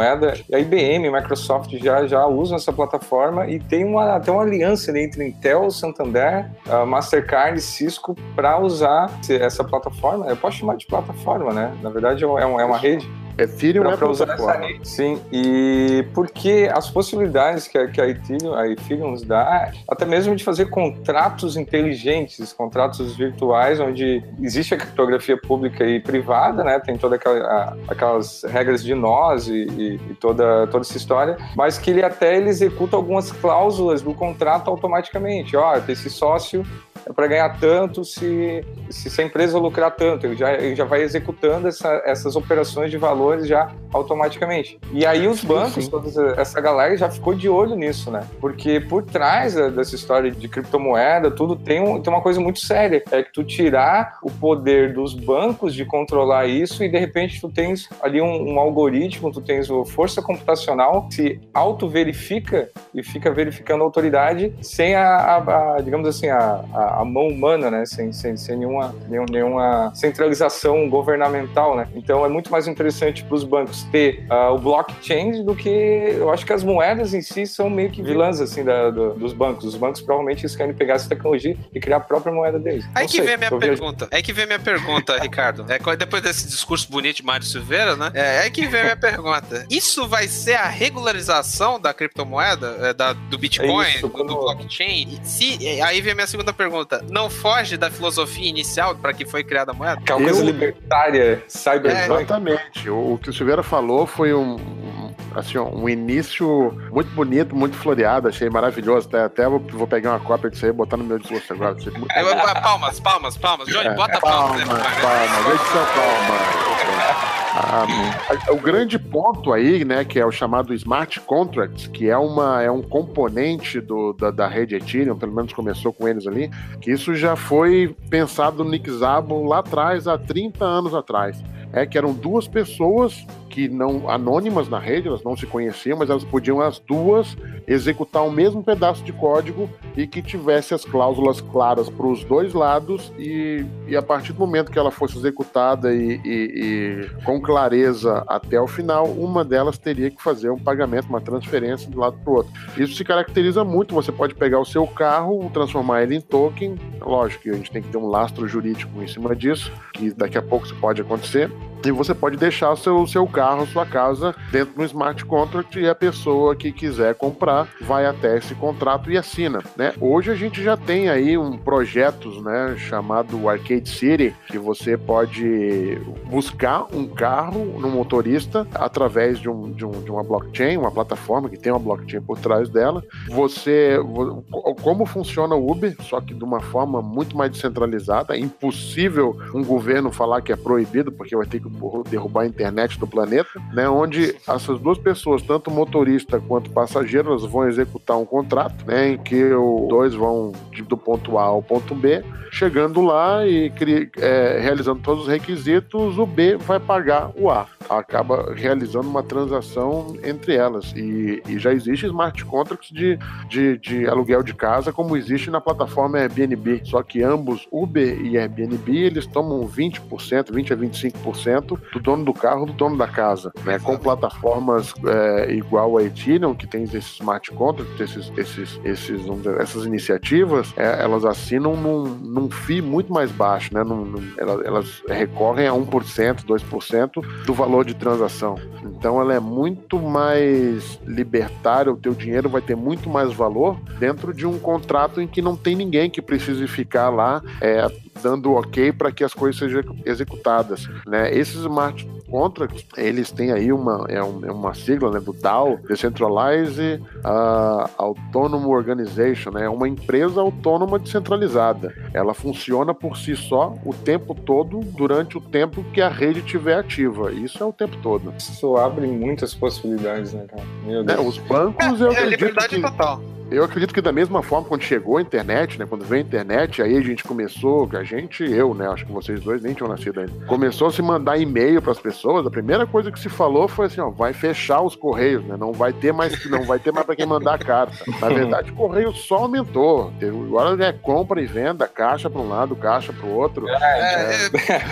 A IBM, Microsoft já, já usam essa plataforma e tem uma, tem uma aliança entre Intel, Santander, Mastercard e Cisco para usar essa plataforma. Eu posso chamar de plataforma, né? Na verdade, é uma, é uma rede. Ethereum pra, é usar essa rede. Sim, e porque as possibilidades que a, que a Ethereum, a Ethereum nos dá, até mesmo de fazer contratos inteligentes, contratos virtuais, onde existe a criptografia pública e privada, né? Tem todas aquela, aquelas regras de nós e, e, e, toda, toda essa história, mas que ele até ele executa algumas cláusulas do contrato automaticamente. Ó, esse sócio é para ganhar tanto se, se a empresa lucrar tanto. Ele já, ele já vai executando essa, essas operações de valores já automaticamente. E aí os bancos, toda essa galera já ficou de olho nisso, né? Porque por trás dessa história de criptomoeda, tudo tem, um, tem uma coisa muito séria. É que tu tirar o poder dos bancos de controlar isso e de repente tu tens ali um, um algoritmo, tu tens o força computacional se auto-verifica e fica verificando a autoridade sem a, a, a digamos assim, a, a a, mão humana, né? Sem, sem, sem nenhuma, nenhuma centralização governamental, né? Então é muito mais interessante para os bancos ter uh, o blockchain do que eu acho que as moedas em si são meio que vilãs assim da, do, dos bancos. Os bancos provavelmente eles querem pegar essa tecnologia e criar a própria moeda deles. Aí Não que sei, vem a minha pergunta. Aí que vem a minha pergunta, Ricardo. É, depois desse discurso bonito de Mário Silveira, né? É aí que vem a minha pergunta. Isso vai ser a regularização da criptomoeda, é, da, do Bitcoin, é isso, do, do blockchain? Se, aí vem a minha segunda pergunta não foge da filosofia inicial para que foi criada a moeda? Que é uma coisa libertária, cyberpunk. É, exatamente. O, o, que o Silveira falou foi um, assim, um início muito bonito, muito floreado, achei maravilhoso. Até, até vou, vou pegar uma cópia disso aí e botar no meu discurso agora. É, palmas, palmas, palmas. Johnny, é, bota palmas. Palmas, palmas, palmas. Edição palmas. Ah, o grande ponto aí, né, que é o chamado smart contracts, que é, uma, é um componente do, da, da rede Ethereum, pelo menos começou com eles ali, que isso já foi pensado no Nick Szabo lá atrás, há 30 anos atrás. É que eram duas pessoas que não anônimas na rede, elas não se conheciam, mas elas podiam as duas executar o mesmo pedaço de código e que tivesse as cláusulas claras para os dois lados e, e a partir do momento que ela fosse executada e, e, e, com clareza até o final, uma delas teria que fazer um pagamento, uma transferência de lado para o outro. Isso se caracteriza muito. Você pode pegar o seu carro, transformar ele em token. Lógico que a gente tem que ter um lastro jurídico em cima disso, que daqui a pouco isso pode acontecer. E você pode deixar seu, seu carro, sua casa, dentro do smart contract e a pessoa que quiser comprar vai até esse contrato e assina. Né? Hoje a gente já tem aí um projetos né, chamado Arcade City, que você pode buscar um carro no motorista através de, um, de, um, de uma blockchain, uma plataforma que tem uma blockchain por trás dela. Você, como funciona o Uber, só que de uma forma muito mais descentralizada, é impossível um governo falar que é proibido, porque vai ter que derrubar a internet do planeta, né? Onde essas duas pessoas, tanto motorista quanto passageiro, elas vão executar um contrato, né? Em que os dois vão do ponto A ao ponto B, chegando lá e é, realizando todos os requisitos, o B vai pagar o A. acaba realizando uma transação entre elas. E, e já existe smart contracts de, de, de, aluguel de casa, como existe na plataforma Airbnb. Só que ambos, Uber e Airbnb, eles tomam 20%, 20% a 25% do dono do carro, do dono da casa. Né? Com plataformas é, igual a Ethereum, que tem esses smart contracts, esses, esses, esses, essas iniciativas, é, elas assinam num, num FII muito mais baixo, né? Num, num, elas, elas recorrem a 1%, 2% do valor de transação. Então ela é muito mais libertária, o teu dinheiro vai ter muito mais valor dentro de um contrato em que não tem ninguém que precise ficar lá é, dando ok para que as coisas sejam executadas. Né? Esses smart contracts, eles têm aí uma, é, um, é uma sigla né, do DAO, Decentralized uh, Autonomous Organization, né? é uma empresa autônoma descentralizada. Ela funciona por si só o tempo todo, durante o tempo que a rede estiver ativa. Isso é o tempo todo. Isso abre muitas possibilidades, né, cara? Meu é, Deus. É, os bancos... É, é liberdade que... total. Eu acredito que da mesma forma, quando chegou a internet, né? Quando veio a internet, aí a gente começou, a gente, eu, né? Acho que vocês dois nem tinham nascido ainda. Começou a se mandar e-mail para as pessoas. A primeira coisa que se falou foi assim, ó, vai fechar os correios, né? Não vai ter mais, não vai ter mais para quem mandar carta. Na verdade, o correio só aumentou. Agora é compra e venda, caixa para um lado, caixa para o outro. É, é...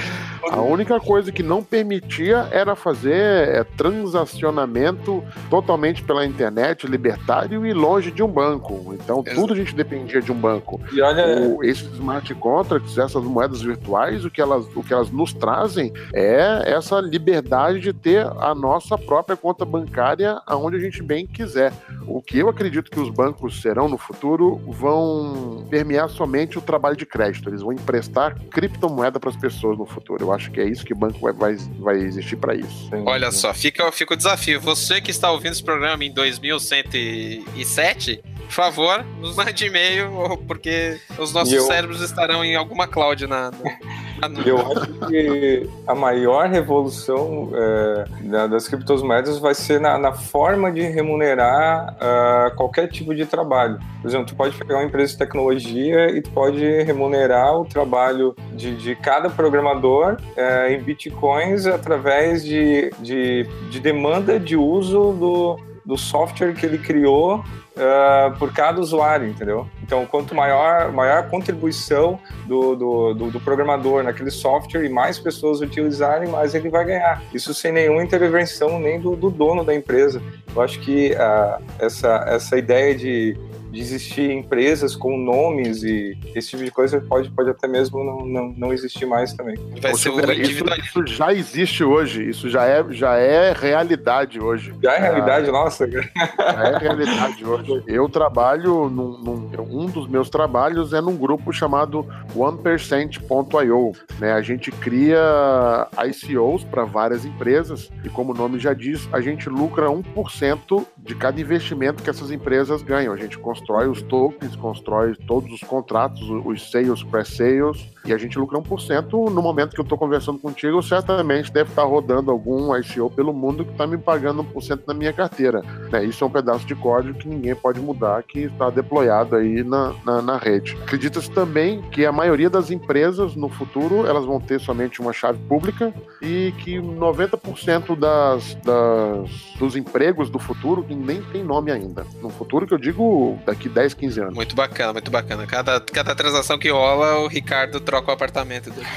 A única coisa que não permitia era fazer é, transacionamento totalmente pela internet, libertário e longe de um banco banco. Então, tudo a gente dependia de um banco. E olha... O, esses smart contracts, essas moedas virtuais, o que, elas, o que elas nos trazem é essa liberdade de ter a nossa própria conta bancária aonde a gente bem quiser. O que eu acredito que os bancos serão no futuro vão permear somente o trabalho de crédito. Eles vão emprestar criptomoeda para as pessoas no futuro. Eu acho que é isso que o banco vai, vai, vai existir para isso. Olha só, fica, fica o desafio. Você que está ouvindo esse programa em 2107, por favor, nos mande e-mail, porque os nossos eu... cérebros estarão em alguma cloud na. na... Eu acho que a maior revolução é, das criptomoedas vai ser na, na forma de remunerar uh, qualquer tipo de trabalho. Por exemplo, tu pode pegar uma empresa de tecnologia e tu pode remunerar o trabalho de, de cada programador uh, em bitcoins através de, de, de demanda de uso do, do software que ele criou uh, por cada usuário, entendeu? Então, quanto maior, maior a contribuição do, do, do, do, programador naquele software e mais pessoas utilizarem, mais ele vai ganhar. Isso sem nenhuma intervenção nem do, do dono da empresa. Eu acho que uh, essa, essa ideia de de existir empresas com nomes e esse tipo de coisa pode, pode até mesmo não, não, não existir mais também. Vai ser isso, isso já existe hoje, isso já é, já é realidade hoje. Já é realidade, ah, nossa. Já é realidade hoje. Eu trabalho num, num, um dos meus trabalhos é num grupo chamado 1%.io. Né? A gente cria ICOs para várias empresas e como o nome já diz, a gente lucra 1% de cada investimento que essas empresas ganham. A gente constrói os tokens, constrói todos os contratos, os sales, pré-sales, e a gente lucra 1%. No momento que eu estou conversando contigo, certamente deve estar rodando algum ICO pelo mundo que está me pagando 1% na minha carteira. Né? Isso é um pedaço de código que ninguém pode mudar, que está deployado aí na, na, na rede. Acredita-se também que a maioria das empresas no futuro elas vão ter somente uma chave pública e que 90% das, das, dos empregos do futuro, nem tem nome ainda. No futuro que eu digo daqui 10, 15 anos. Muito bacana, muito bacana. Cada, cada transação que rola, o Ricardo troca o apartamento dele.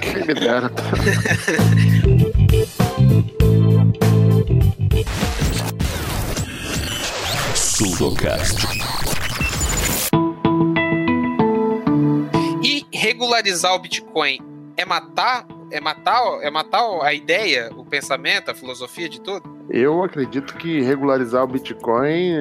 Quem me dera. Sudocast. E regularizar o Bitcoin é matar é matar, é matar a ideia, o pensamento, a filosofia de tudo? Eu acredito que regularizar o Bitcoin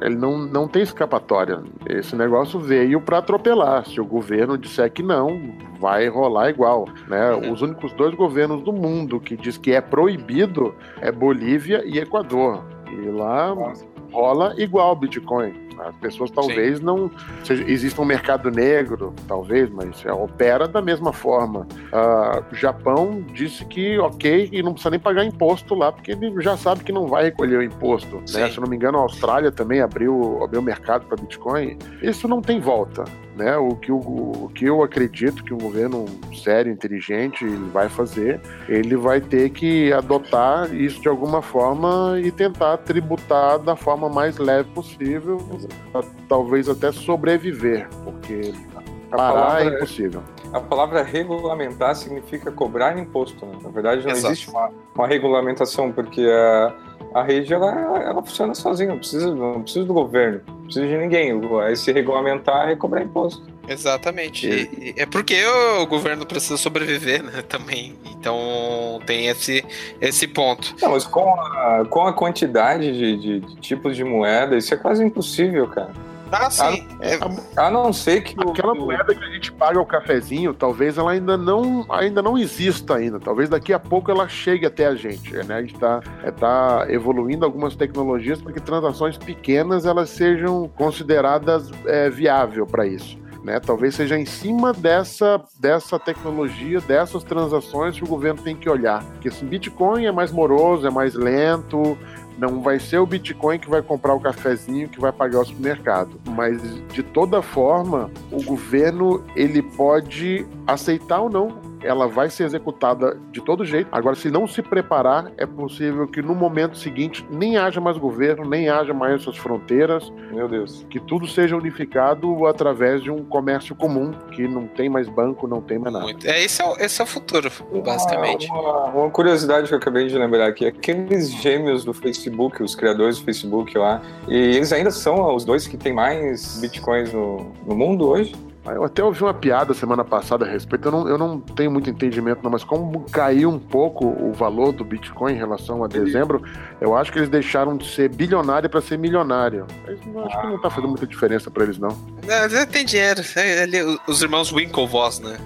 ele não, não tem escapatória. Esse negócio veio para atropelar. Se o governo disser que não, vai rolar igual. Né? Uhum. Os únicos dois governos do mundo que diz que é proibido é Bolívia e Equador. E lá Nossa. Rola igual Bitcoin. As pessoas talvez Sim. não. Seja, exista um mercado negro, talvez, mas é, opera da mesma forma. Uh, o Japão disse que ok, e não precisa nem pagar imposto lá, porque ele já sabe que não vai recolher o imposto. Né? Se eu não me engano, a Austrália também abriu, abriu mercado para Bitcoin. Isso não tem volta. Né? O que, o, o que eu acredito que um governo sério, inteligente, ele vai fazer, ele vai ter que adotar isso de alguma forma e tentar tributar da forma mais leve possível, talvez até sobreviver, porque parar palavra, é impossível. A palavra regulamentar significa cobrar imposto. Né? Na verdade, não Exato. existe uma, uma regulamentação, porque a a rede ela, ela funciona sozinha, não precisa, não precisa do governo, não precisa de ninguém. Aí se regulamentar e cobrar imposto. Exatamente. E... é porque o governo precisa sobreviver, né? Também. Então tem esse, esse ponto. Não, mas com a, com a quantidade de, de, de tipos de moeda, isso é quase impossível, cara. Ah, sim. A, é, a, não ser que aquela o, moeda que a gente paga o cafezinho, talvez ela ainda não, ainda não exista ainda. Talvez daqui a pouco ela chegue até a gente. Né? A gente está é, tá evoluindo algumas tecnologias para que transações pequenas elas sejam consideradas é, viável para isso. Né? Talvez seja em cima dessa, dessa tecnologia, dessas transações que o governo tem que olhar. Porque assim, Bitcoin é mais moroso, é mais lento, não vai ser o Bitcoin que vai comprar o cafezinho que vai pagar o supermercado. Mas de toda forma, o governo ele pode aceitar ou não ela vai ser executada de todo jeito. Agora, se não se preparar, é possível que no momento seguinte nem haja mais governo, nem haja mais essas fronteiras. Meu Deus. Que tudo seja unificado através de um comércio comum, que não tem mais banco, não tem mais nada. Muito. É, esse, é o, esse é o futuro, basicamente. Uma, uma, curiosidade que eu acabei de lembrar aqui: aqueles gêmeos do Facebook, os criadores do Facebook lá, e eles ainda são os dois que têm mais bitcoins no, no mundo hoje? Eu até ouvi uma piada semana passada a respeito, eu não, eu não tenho muito entendimento, não, mas como caiu um pouco o valor do Bitcoin em relação a dezembro, eu acho que eles deixaram de ser bilionário para ser milionário. Mas eu acho que não tá fazendo muita diferença para eles, não. É, tem dinheiro. É, os irmãos Winklevoss, né?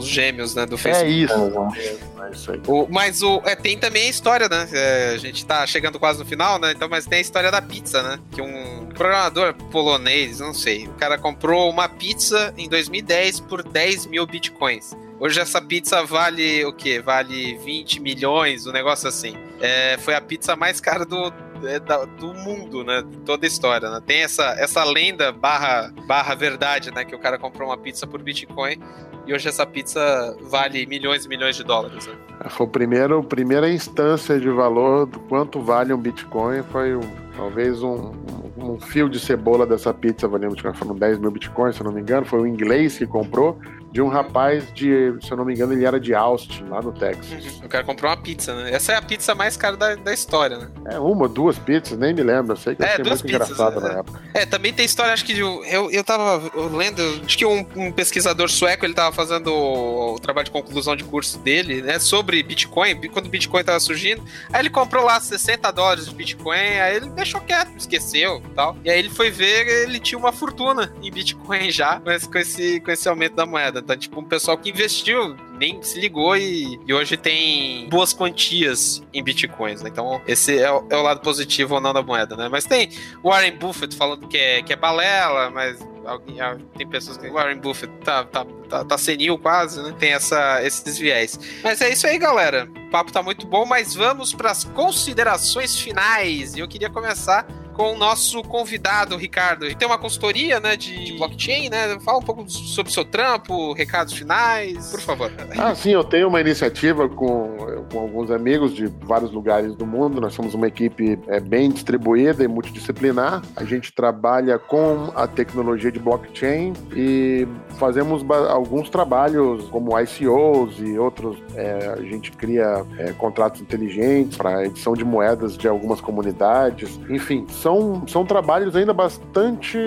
Os gêmeos né, do é Facebook. É isso. É isso aí. O, mas o, é, tem também a história, né? É, a gente tá chegando quase no final, né? Então, mas tem a história da pizza, né? Que um programador polonês, não sei, o cara comprou uma pizza em 2010 por 10 mil bitcoins. Hoje essa pizza vale o quê? Vale 20 milhões, um negócio assim. É, foi a pizza mais cara do, é, do mundo, né? Toda a história, né? Tem essa, essa lenda barra, barra verdade, né? Que o cara comprou uma pizza por Bitcoin e hoje essa pizza vale milhões e milhões de dólares. Né? Foi o primeiro, a primeira instância de valor do quanto vale um Bitcoin, foi um, talvez um, um, um fio de cebola dessa pizza, valendo, foram 10 mil Bitcoins, se não me engano, foi o inglês que comprou, de um rapaz de, se eu não me engano, ele era de Austin, lá no Texas. Uhum. O cara comprou uma pizza, né? Essa é a pizza mais cara da, da história, né? É, uma, duas pizzas, nem me lembro. Eu sei que é, achei muito pizzas, engraçado é. na época. É, também tem história, acho que eu, eu, eu tava lendo, acho que um, um, pesquisador sueco, ele tava fazendo o, o, trabalho de conclusão de curso dele, né, sobre Bitcoin, quando o Bitcoin tava surgindo. Aí ele comprou lá 60 dólares de Bitcoin, aí ele deixou quieto, esqueceu e tal. E aí ele foi ver, ele tinha uma fortuna em Bitcoin já, mas com esse, com esse aumento da moeda. Tá tipo um pessoal que investiu, nem se ligou e, e hoje tem boas quantias em bitcoins. Né? Então, esse é o, é o, lado positivo ou não da moeda, né? Mas tem Warren Buffett falando que é, que é balela, mas alguém, ah, tem pessoas que Warren Buffett tá, tá, tá, tá senil quase, né? Tem essa, esses viés. Mas é isso aí, galera. O papo tá muito bom, mas vamos para as considerações finais. E eu queria começar com o nosso convidado, Ricardo. Ele tem uma consultoria, né, de, de blockchain, né? Fala um pouco sobre o seu trampo, recados finais, por favor. Ah, sim, eu tenho uma iniciativa com, com alguns amigos de vários lugares do mundo. Nós somos uma equipe é, bem distribuída e multidisciplinar. A gente trabalha com a tecnologia de blockchain e fazemos alguns trabalhos como ICOs e outros. É, a gente cria é, contratos inteligentes para edição de moedas de algumas comunidades. Enfim, são são, são trabalhos ainda bastante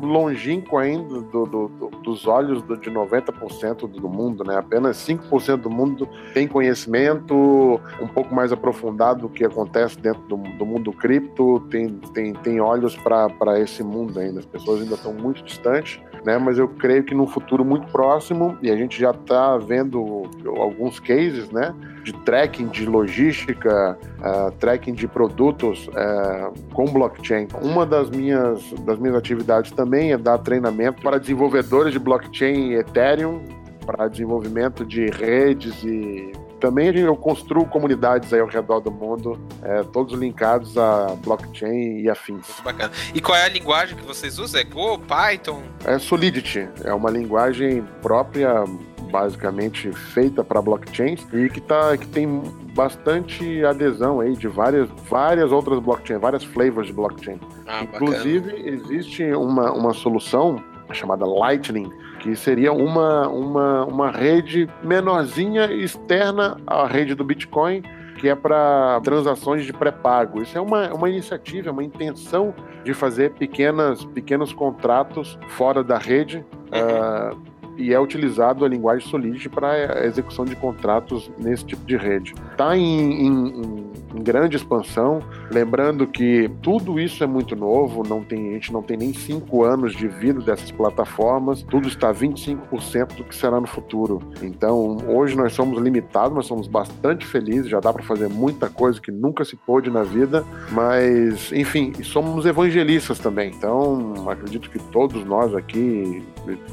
longínquos ainda do, do, do, dos olhos de 90% do mundo, né? Apenas 5% do mundo tem conhecimento um pouco mais aprofundado do que acontece dentro do, do mundo cripto, tem, tem, tem olhos para esse mundo ainda. As pessoas ainda estão muito distantes, né? Mas eu creio que no futuro muito próximo, e a gente já está vendo alguns cases, né? De tracking de logística, uh, tracking de produtos uh, com blockchain. Uma das minhas, das minhas atividades também é dar treinamento para desenvolvedores de blockchain Ethereum, para desenvolvimento de redes e também eu construo comunidades aí ao redor do mundo, é, todos linkados a blockchain e afins. Muito bacana. E qual é a linguagem que vocês usam? É Go, Python? É Solidity, é uma linguagem própria basicamente feita para blockchains e que, tá, que tem bastante adesão aí de várias, várias outras blockchains, várias flavors de blockchain. Ah, Inclusive, bacana. existe uma, uma solução chamada Lightning, que seria uma, uma, uma rede menorzinha externa à rede do Bitcoin, que é para transações de pré-pago. Isso é uma, uma iniciativa, uma intenção de fazer pequenas, pequenos contratos fora da rede. Uhum. Uh, e é utilizado a linguagem Solidity para a execução de contratos nesse tipo de rede. Está em, em, em, grande expansão, lembrando que tudo isso é muito novo, não tem, a gente não tem nem cinco anos de vida dessas plataformas, tudo está 25% do que será no futuro. Então, hoje nós somos limitados, nós somos bastante felizes, já dá para fazer muita coisa que nunca se pôde na vida, mas, enfim, somos evangelistas também. Então, acredito que todos nós aqui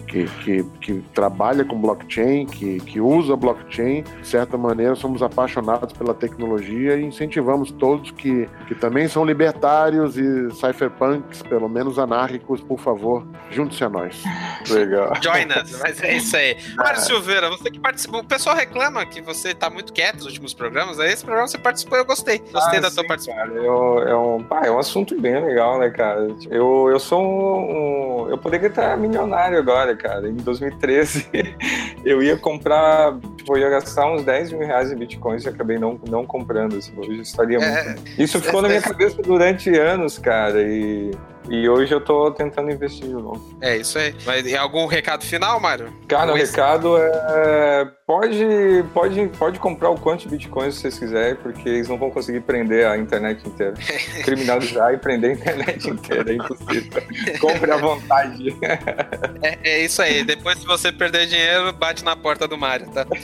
que, que, que trabalha com blockchain, que, que usa blockchain, de certa maneira somos apaixonados pela tecnologia e incentivamos todos que, que também são libertários e cypherpunks, pelo menos anárquicos, por favor, junte-se a nós. Legal. Join us, mas é isso aí. Mário Silveira, você que participou, o pessoal reclama que você está muito quieto nos últimos programas, aí esse programa você participou eu gostei. Gostei ah, da sim, tua participação. Cara, eu, é, um, pá, é um assunto bem legal, né, cara? Eu, eu sou um, um eu poderia estar milionário agora, cara, em 2013 2013, eu ia comprar, tipo, eu ia gastar uns 10 mil reais em bitcoins e acabei não, não comprando. Assim, hoje estaria é, muito. Isso ficou é, na minha cabeça durante anos, cara, e e hoje eu tô tentando investir de novo. É isso aí. Mas tem algum recado final, Mário? Cara, o recado é. Pode, pode, pode comprar o quanto de bitcoins vocês quiserem, porque eles não vão conseguir prender a internet inteira. Criminalizar e prender a internet inteira, é impossível. Compre à vontade. É, é, isso aí. Depois, se você perder dinheiro, bate na porta do Mário, tá?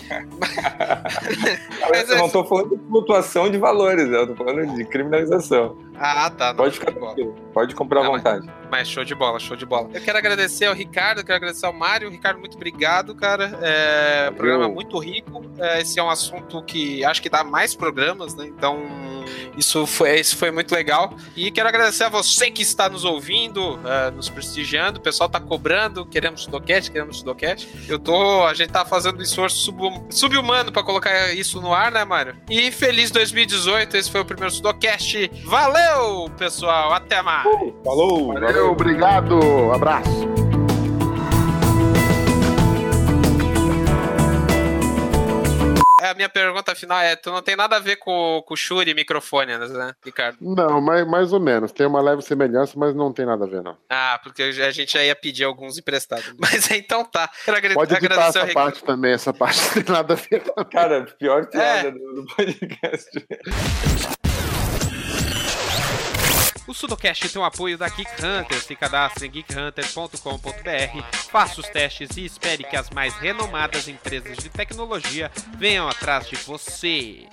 Mas, eu não tô falando de flutuação de valores, eu tô falando de criminalização. Ah, tá. Pode ficar tranquilo. Pode comprar à vontade. Mas, show de bola, show de bola. Eu quero agradecer ao Ricardo, quero agradecer ao Mário. Ricardo, muito obrigado, cara. É, programa muito rico. É, esse é um assunto que acho que dá mais programas, né? Então, isso foi, isso foi muito legal. E quero agradecer a você que está nos ouvindo, uh, nos prestigiando. O pessoal tá cobrando, queremos Sudocast, queremos Sudocast. Eu tô, a gente tá fazendo um esforço sub-humano para colocar isso no ar, né, Mário? E feliz 2018, esse foi o primeiro Sudocast. Valeu, pessoal, até mais. Uh, falou, valeu, valeu, obrigado, abraço. a minha pergunta final é: tu não tem nada a ver com, com o Shuri microfone, né, Ricardo? Não, mais, mais ou menos. Tem uma leve semelhança, mas não tem nada a ver, não. Ah, porque a gente já ia pedir alguns emprestados. Mas então tá. Quero Pode editar essa parte também, essa parte não tem nada a ver. Também. Cara, pior piada é. do podcast. O Sudocast tem o apoio da Geek Hunter. Se cadastre em geekhunter.com.br, faça os testes e espere que as mais renomadas empresas de tecnologia venham atrás de você.